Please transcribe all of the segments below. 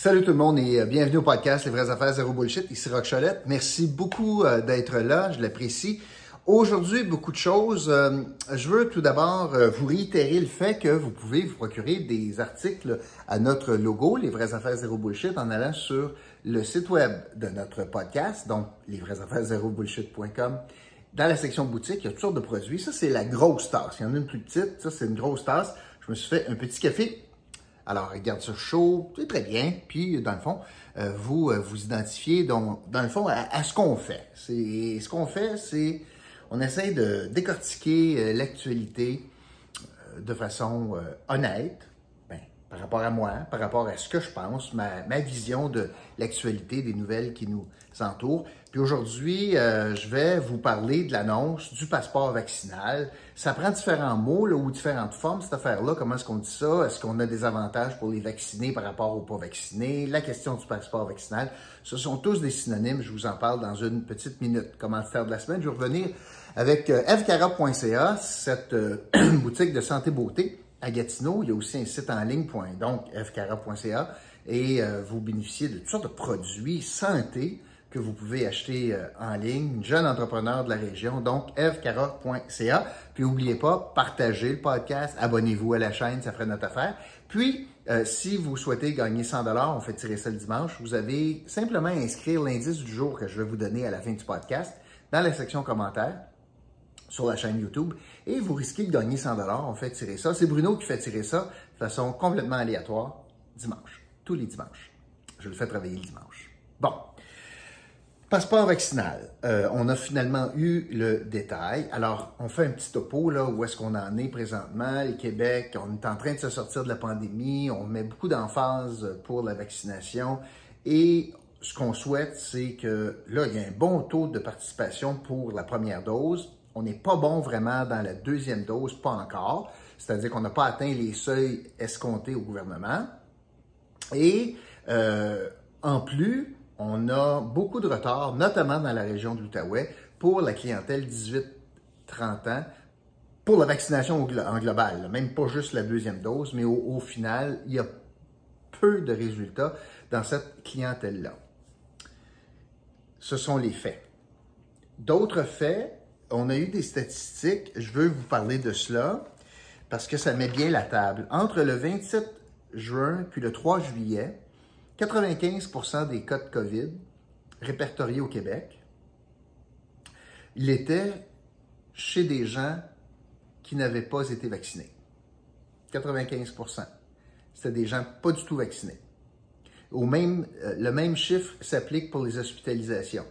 Salut tout le monde et euh, bienvenue au podcast Les vraies affaires zéro bullshit. Ici Rock. Merci beaucoup euh, d'être là, je l'apprécie. Aujourd'hui, beaucoup de choses. Euh, je veux tout d'abord vous réitérer le fait que vous pouvez vous procurer des articles à notre logo, Les vraies affaires zéro bullshit, en allant sur le site web de notre podcast, donc lesvraiesaffaires0bullshit.com. Dans la section boutique, il y a toutes sortes de produits. Ça, c'est la grosse tasse. Il y en a une plus petite. Ça, c'est une grosse tasse. Je me suis fait un petit café alors, regarde ça chaud, c'est très bien. Puis, dans le fond, euh, vous euh, vous identifiez dans, le fond à, ce qu'on fait. C'est ce qu'on fait, c'est on essaie de décortiquer euh, l'actualité de façon honnête, ben, par rapport à moi, par rapport à ce que je pense, ma vision de l'actualité, des nouvelles qui nous Puis aujourd'hui, euh, je vais vous parler de l'annonce du passeport vaccinal. Ça prend différents mots là, ou différentes formes, cette affaire-là. Comment est-ce qu'on dit ça? Est-ce qu'on a des avantages pour les vaccinés par rapport aux pas vaccinés? La question du passeport vaccinal. Ce sont tous des synonymes. Je vous en parle dans une petite minute. Comment faire de la semaine? Je vais revenir avec euh, fcara.ca, cette euh, boutique de santé beauté à Gatineau. Il y a aussi un site en ligne, donc fcara.ca, et vous bénéficiez de toutes sortes de produits santé que vous pouvez acheter euh, en ligne, jeune entrepreneur de la région, donc evcara.ca. Puis n'oubliez pas, partagez le podcast, abonnez-vous à la chaîne, ça ferait notre affaire. Puis, euh, si vous souhaitez gagner 100 dollars, on fait tirer ça le dimanche, vous avez simplement à inscrire l'indice du jour que je vais vous donner à la fin du podcast dans la section commentaires sur la chaîne YouTube et vous risquez de gagner 100 dollars. On fait tirer ça. C'est Bruno qui fait tirer ça de façon complètement aléatoire dimanche, tous les dimanches. Je le fais travailler le dimanche. Bon, Passeport vaccinal. Euh, on a finalement eu le détail. Alors, on fait un petit topo là où est-ce qu'on en est présentement. Le Québec, on est en train de se sortir de la pandémie. On met beaucoup d'emphase pour la vaccination. Et ce qu'on souhaite, c'est que là, il y a un bon taux de participation pour la première dose. On n'est pas bon vraiment dans la deuxième dose, pas encore. C'est-à-dire qu'on n'a pas atteint les seuils escomptés au gouvernement. Et euh, en plus, on a beaucoup de retard, notamment dans la région de l'Outaouais, pour la clientèle 18-30 ans, pour la vaccination en global, même pas juste la deuxième dose, mais au, final, il y a peu de résultats dans cette clientèle-là. Ce sont les faits. D'autres faits, on a eu des statistiques, je veux vous parler de cela parce que ça met bien la table. Entre le 27 juin puis le 3 juillet, 95% des cas de COVID répertoriés au Québec, il était chez des gens qui n'avaient pas été vaccinés. 95% C'était des gens pas du tout vaccinés. Au même, euh, le même chiffre s'applique pour les hospitalisations.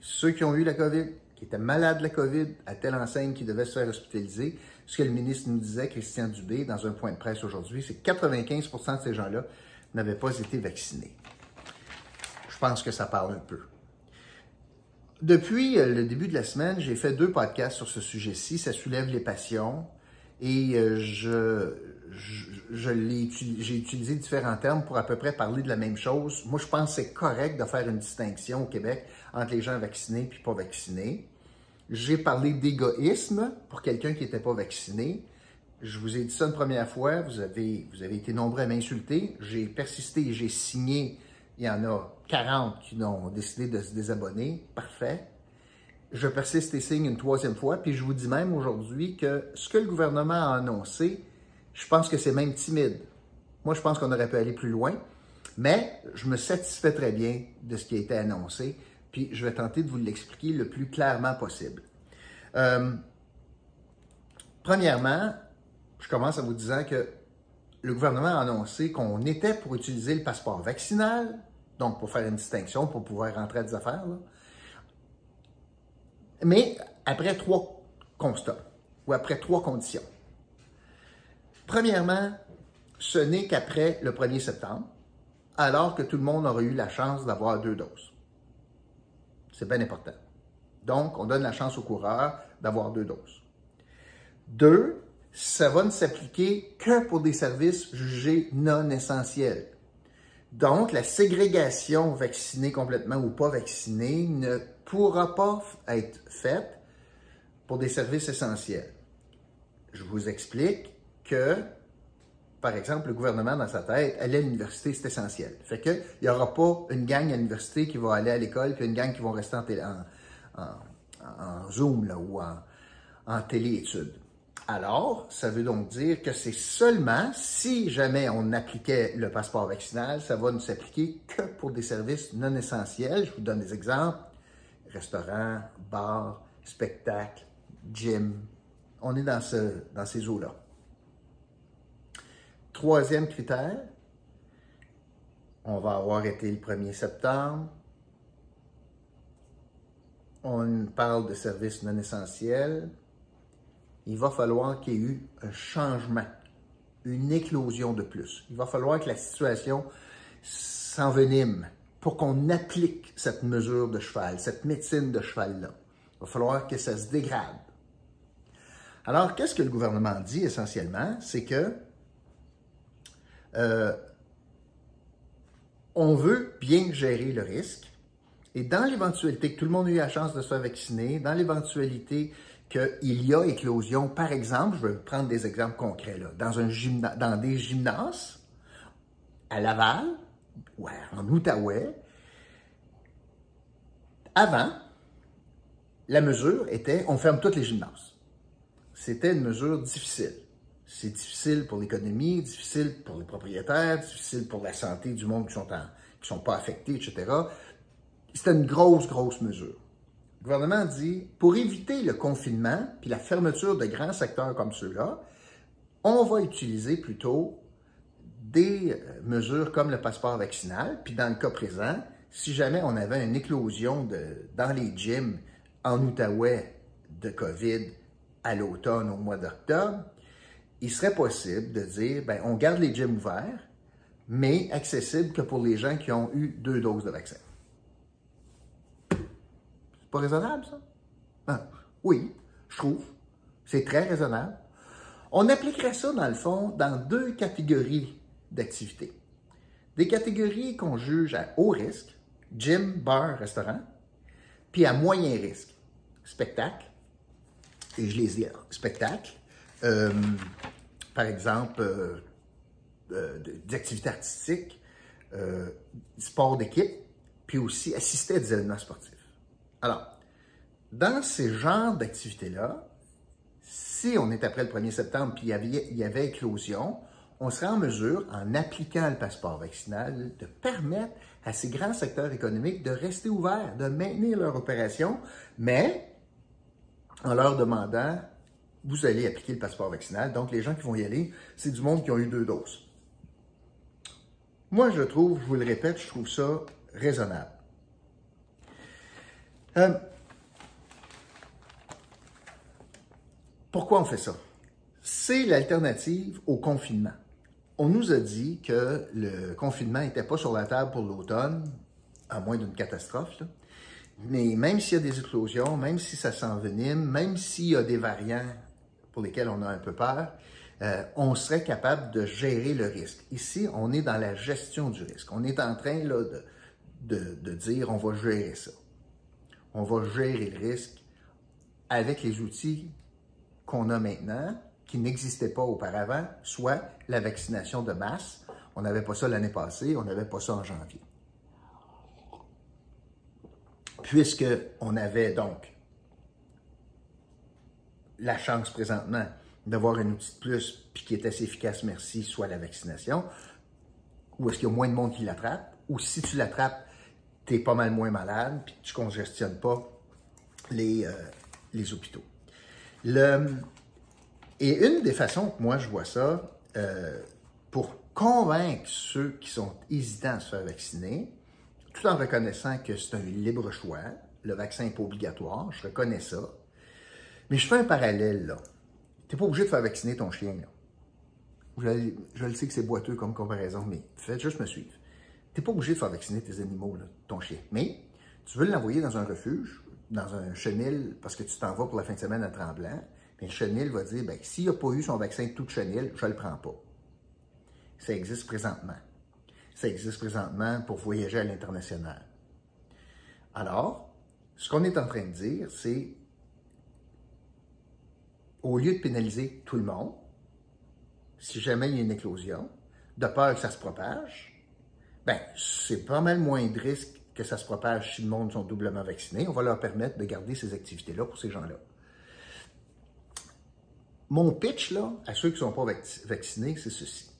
Ceux qui ont eu la COVID, qui étaient malades de la COVID, à telle enseigne qui devaient se faire hospitaliser, ce que le ministre nous disait, Christian Dubé, dans un point de presse aujourd'hui, c'est que 95% de ces gens-là n'avaient pas été vaccinés. Je pense que ça parle un peu. Depuis euh, le début de la semaine, j'ai fait deux podcasts sur ce sujet-ci. Ça soulève les passions et euh, je, j'ai utilisé différents termes pour à peu près parler de la même chose. Moi, je pense que c'est correct de faire une distinction au Québec entre les gens vaccinés et pas vaccinés. J'ai parlé d'égoïsme pour quelqu'un qui n'était pas vacciné. Je vous ai dit ça une première fois, vous avez, vous avez été nombreux à m'insulter. J'ai persisté j'ai signé. Il y en a 40 qui ont décidé de se désabonner. Parfait. Je persiste et signe une troisième fois. Puis je vous dis même aujourd'hui que ce que le gouvernement a annoncé, je pense que c'est même timide. Moi, je pense qu'on aurait pu aller plus loin. Mais je me satisfais très bien de ce qui a été annoncé. Puis je vais tenter de vous l'expliquer le plus clairement possible. Euh, premièrement, je commence en vous disant que le gouvernement a annoncé qu'on était pour utiliser le passeport vaccinal, donc pour faire une distinction, pour pouvoir rentrer à des affaires. Mais après trois constats, ou après trois conditions. Premièrement, ce n'est qu'après le 1er septembre, alors que tout le monde aurait eu la chance d'avoir deux doses. C'est bien important. Donc, on donne la chance aux coureurs d'avoir deux doses. Deux, ça va ne s'appliquer que pour des services jugés non essentiels. Donc, la ségrégation vaccinée complètement ou pas vaccinée ne pourra pas être faite pour des services essentiels. Je vous explique que par exemple, le gouvernement dans sa tête, aller à l'université, c'est essentiel. Fait qu'il n'y aura pas une gang à l'université qui va aller à l'école, puis une gang qui va rester en, Zoom ou en, en téléétudes. Alors, ça veut donc dire que c'est seulement si jamais on appliquait le passeport vaccinal, ça va ne s'appliquer que pour des services non essentiels. Je vous donne des exemples. Restaurants, bars, spectacles, gym. On est dans, dans ces eaux-là. Troisième critère, on va avoir été le 1er septembre. On parle de services non essentiels il va falloir qu'il y ait eu un changement, une éclosion de plus. Il va falloir que la situation s'envenime pour qu'on applique cette mesure de cheval, cette médecine de cheval-là. Il va falloir que ça se dégrade. Alors, qu'est-ce que le gouvernement dit essentiellement? C'est que euh, on veut bien gérer le risque. Et dans l'éventualité que tout le monde ait eu la chance de se faire vacciner, dans l'éventualité qu'il y a éclosion. Par exemple, je vais prendre des exemples concrets, là, dans, un des gymnases à Laval ou en Outaouais. Avant, la mesure était on ferme toutes les gymnases. C'était une mesure difficile. C'est difficile pour l'économie, difficile pour les propriétaires, difficile pour la santé du monde qui sont, qui sont pas affectés, etc. C'était une grosse, grosse mesure. Le gouvernement dit, pour éviter le confinement puis la fermeture de grands secteurs comme ceux-là, on va utiliser plutôt des euh, mesures comme le passeport vaccinal. Puis dans le cas présent, si jamais on avait une éclosion dans les gyms en Outaouais de COVID à l'automne, au mois d'octobre, il serait possible de dire, ben, on garde les gyms ouverts, mais accessibles que pour les gens qui ont eu deux doses de vaccin raisonnable, ça? Ben, oui, je trouve. C'est très raisonnable. On appliquerait ça, dans le fond, dans deux catégories d'activités. Des catégories qu'on juge à haut risque, gym, bar, restaurant, puis à moyen risque, spectacle, et je les dis, spectacle, euh, par exemple, euh, euh, d'activités artistiques, sport d'équipe, puis aussi assister à des événements sportifs. Alors, dans ces genres d'activités-là, si on est après le 1er septembre puis il y, avait, éclosion, on serait en mesure, en appliquant le passeport vaccinal, de permettre à ces grands secteurs économiques de rester ouverts, de maintenir leur opération, mais en leur demandant, vous allez appliquer le passeport vaccinal. Donc, les gens qui vont y aller, c'est du monde qui ont eu deux doses. Moi, je trouve, je vous le répète, je trouve ça raisonnable. Euh, pourquoi on fait ça? C'est l'alternative au confinement. On nous a dit que le confinement n'était pas sur la table pour l'automne, à moins d'une catastrophe. Mais même s'il y a des explosions, même si ça s'envenime, même s'il y a des variants pour lesquels on a un peu peur, euh, on serait capable de gérer le risque. Ici, on est dans la gestion du risque. On est en train de, de dire on va gérer ça on va gérer le risque avec les outils qu'on a maintenant, qui n'existaient pas auparavant, soit la vaccination de masse. On n'avait pas ça l'année passée, on n'avait pas ça en janvier. Puisqu'on avait donc la chance présentement d'avoir un outil de plus, puis qui est assez efficace, merci, soit la vaccination, ou est-ce qu'il y a moins de monde qui l'attrape, ou si tu l'attrapes, tu es pas mal moins malade, puis tu congestionnes pas les, euh, les hôpitaux. Le, et une des façons que moi je vois ça, euh, pour convaincre ceux qui sont hésitants à se faire vacciner, tout en reconnaissant que c'est un libre choix, le vaccin n'est pas obligatoire, je reconnais ça, mais je fais un parallèle là. Tu n'es pas obligé de faire vacciner ton chien. Là. Je, je le sais que c'est boiteux comme comparaison, mais faites juste me suivre. Tu n'es pas obligé de faire vacciner tes animaux, ton chien. Mais tu veux l'envoyer dans un refuge, dans un chenil, parce que tu t'en vas pour la fin de semaine à Tremblant, le chenil va dire, ben, s'il n'a pas eu son vaccin de toute chenil, je ne le prends pas. Ça existe présentement. Ça existe présentement pour voyager à l'international. Alors, ce qu'on est en train de dire, c'est, au lieu de pénaliser tout le monde, si jamais il y a une éclosion, de peur que ça se propage, ben, c'est pas mal moins de risque que ça se propage si le monde sont doublement vaccinés. On va leur permettre de garder ces activités-là pour ces gens-là. Mon pitch, là, à ceux qui ne sont pas vaccinés, c'est ceci.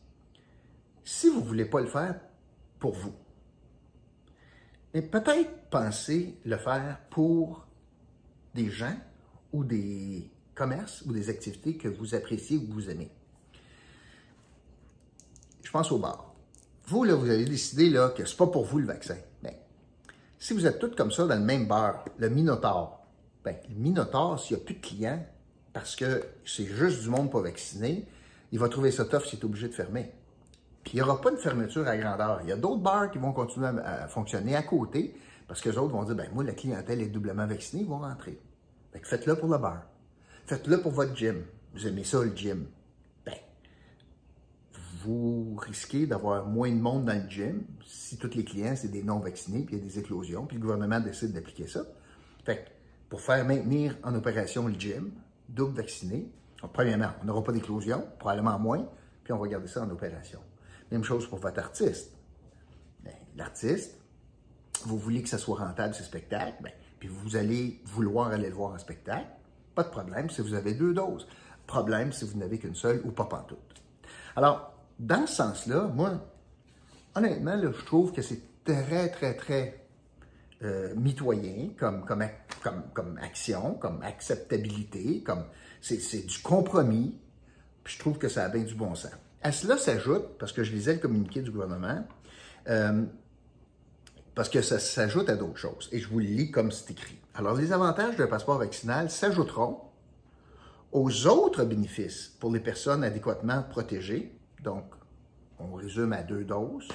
Si vous ne voulez pas le faire pour vous, mais peut-être pensez le faire pour des gens ou des commerces ou des activités que vous appréciez ou que vous aimez. Je pense au bar. Vous, là, vous avez décidé là, que ce n'est pas pour vous le vaccin. Ben, si vous êtes tous comme ça dans le même bar, le Minotaur, ben, le Minotaur, s'il n'y a plus de clients, parce que c'est juste du monde pas vacciné, il va trouver ça tough s'il est obligé de fermer. Puis il n'y aura pas de fermeture à grandeur. Il y a d'autres bars qui vont continuer à, fonctionner à côté parce que les autres vont dire ben moi, la clientèle est doublement vaccinée, ils vont rentrer. Faites-le pour le bar. Faites-le pour votre gym. Vous aimez ça, le gym. Vous risquez d'avoir moins de monde dans le gym si tous les clients, c'est des non-vaccinés, puis il y a des éclosions, puis le gouvernement décide d'appliquer ça. Fait que, pour faire maintenir en opération le gym, double vacciné. premièrement, on n'aura pas d'éclosion, probablement moins, puis on va garder ça en opération. Même chose pour votre artiste. Ben, l'artiste, vous voulez que ça soit rentable, ce spectacle, ben, puis vous allez vouloir aller le voir en spectacle, pas de problème si vous avez deux doses. Problème si vous n'avez qu'une seule ou pas pantoute. Alors, dans ce sens-là, moi, honnêtement, je trouve que c'est très, très, très euh, mitoyen comme, action, comme acceptabilité, comme c'est du compromis. Puis je trouve que ça a bien du bon sens. À cela s'ajoute, parce que je lisais le communiqué du gouvernement, euh, parce que ça s'ajoute à d'autres choses. Et je vous le lis comme c'est écrit. Alors, les avantages d'un passeport vaccinal s'ajouteront aux autres bénéfices pour les personnes adéquatement protégées. Donc, on résume à deux doses.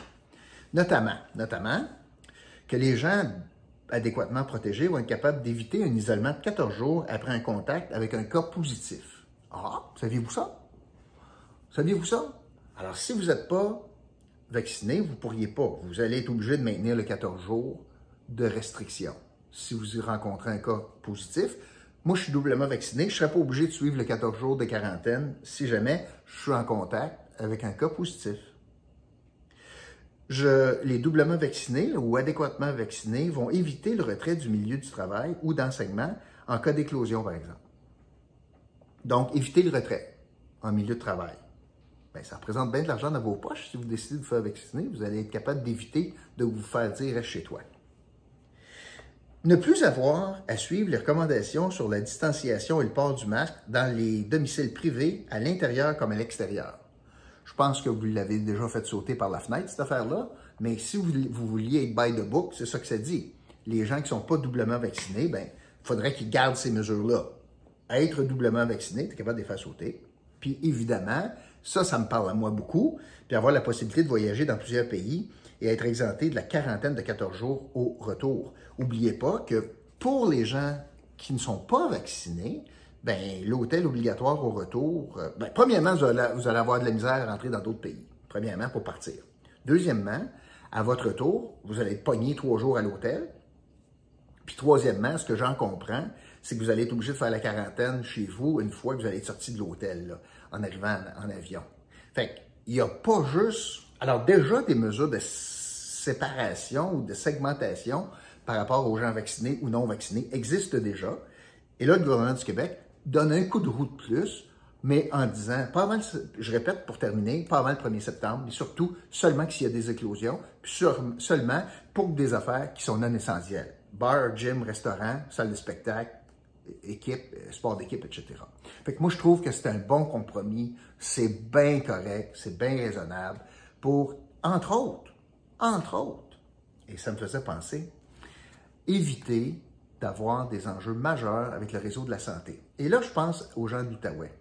Notamment, notamment que les gens adéquatement protégés vont être capables d'éviter un isolement de 14 jours après un contact avec un cas positif. Ah, saviez-vous ça? Saviez-vous ça? Alors, si vous n'êtes pas vacciné, vous ne pourriez pas. Vous allez être obligé de maintenir le 14 jours de restriction. Si vous y rencontrez un cas positif, moi, je suis doublement vacciné. Je ne serais pas obligé de suivre le 14 jours de quarantaine si jamais je suis en contact avec un cas positif les doublement vaccinés ou adéquatement vaccinés vont éviter le retrait du milieu du travail ou d'enseignement en cas d'éclosion, par exemple. Donc, éviter le retrait en milieu de travail. Bien, ça représente bien de l'argent dans vos poches. Si vous décidez de vous faire vacciner, vous allez être capable d'éviter de vous faire dire reste chez toi. Ne plus avoir à suivre les recommandations sur la distanciation et le port du masque dans les domiciles privés à l'intérieur comme à l'extérieur. Pense que vous l'avez déjà fait sauter par la fenêtre, cette affaire-là. Mais si vous, vouliez être by the book, c'est ça que ça dit. Les gens qui ne sont pas doublement vaccinés, ben, il faudrait qu'ils gardent ces mesures-là. Être doublement vacciné, tu es capable de les faire sauter. Puis évidemment, ça, ça me parle à moi beaucoup. Puis avoir la possibilité de voyager dans plusieurs pays et être exempté de la quarantaine de 14 jours au retour. N'oubliez pas que pour les gens qui ne sont pas vaccinés, ben, l'hôtel obligatoire au retour, euh, ben, premièrement, vous allez, avoir de la misère à rentrer dans d'autres pays. Premièrement, pour partir. Deuxièmement, à votre retour, vous allez être pogné trois jours à l'hôtel. Puis troisièmement, ce que j'en comprends, c'est que vous allez être obligé de faire la quarantaine chez vous une fois que vous allez être sorti de l'hôtel, en arrivant en, avion. Fait qu'il n'y a pas juste... Alors déjà, des mesures de séparation ou de segmentation par rapport aux gens vaccinés ou non vaccinés existent déjà. Et là, le gouvernement du Québec donne un coup de roue de plus, mais en disant, pas avant, je répète pour terminer, pas avant le 1er septembre, mais surtout seulement s'il y a des éclosions, seulement pour des affaires qui sont non essentielles. Bar, gym, restaurant, salle de spectacle, équipe, euh, sport d'équipe, etc. Fait moi, je trouve que c'est un bon compromis, c'est bien correct, c'est bien raisonnable pour, entre autres, entre autres, et ça me faisait penser, éviter d'avoir des enjeux majeurs avec le réseau de la santé. Et là, je pense aux gens de l'Outaouais.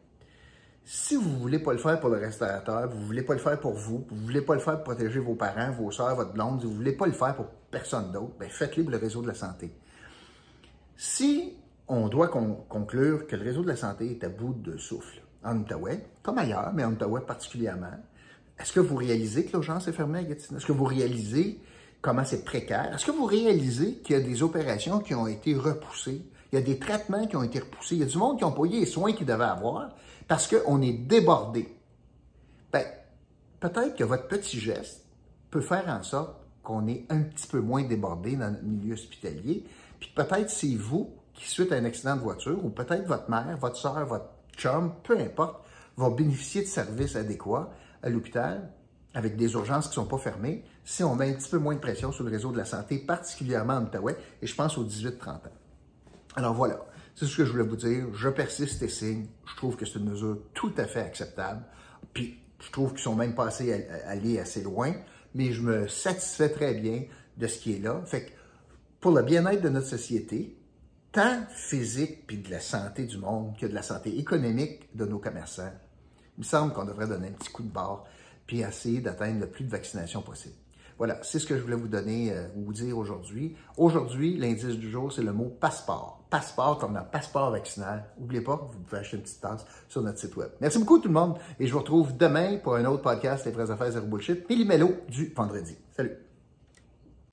Si vous ne voulez pas le faire pour le restaurateur, vous ne voulez pas le faire pour vous, vous ne voulez pas le faire pour protéger vos parents, vos soeurs, votre blonde, vous ne voulez pas le faire pour personne d'autre, ben faites-le pour le réseau de la santé. Si on doit conclure que le réseau de la santé est à bout de souffle en Outaouais, comme ailleurs, mais en Outaouais particulièrement, est-ce que vous réalisez que l'urgence est fermée à Gatineau? Est-ce que vous réalisez comment c'est précaire. Est-ce que vous réalisez qu'il y a des opérations qui ont été repoussées? Il y a des traitements qui ont été repoussés? Il y a du monde qui n'a pas eu les soins qu'ils devaient avoir parce qu'on est débordé. ben, peut-être que votre petit geste peut faire en sorte qu'on est un petit peu moins débordé dans notre milieu hospitalier. Puis peut-être c'est vous qui, suite à un accident de voiture, ou peut-être votre mère, votre soeur, votre chum, peu importe, va bénéficier de services adéquats à l'hôpital avec des urgences qui ne sont pas fermées si on met un petit peu moins de pression sur le réseau de la santé, particulièrement en Outaouais, et je pense aux 18-30 ans. Alors voilà, c'est ce que je voulais vous dire. Je persiste et signe. Je trouve que c'est une mesure tout à fait acceptable. Puis je trouve qu'ils sont même pas assez allés assez loin, mais je me satisfais très bien de ce qui est là. Fait que pour le bien-être de notre société, tant physique puis de la santé du monde que de la santé économique de nos commerçants, il me semble qu'on devrait donner un petit coup de barre puis essayer d'atteindre le plus de vaccination possible. Voilà, c'est ce que je voulais vous donner, euh, vous dire aujourd'hui. Aujourd'hui, l'indice du jour, c'est le mot passeport. Passeport comme un passeport vaccinal. N'oubliez pas, vous pouvez acheter une petite tasse sur notre site web. Merci beaucoup tout le monde et je vous retrouve demain pour un autre podcast Les vraies affaires zéro bullshit, Billy Mello du vendredi. Salut!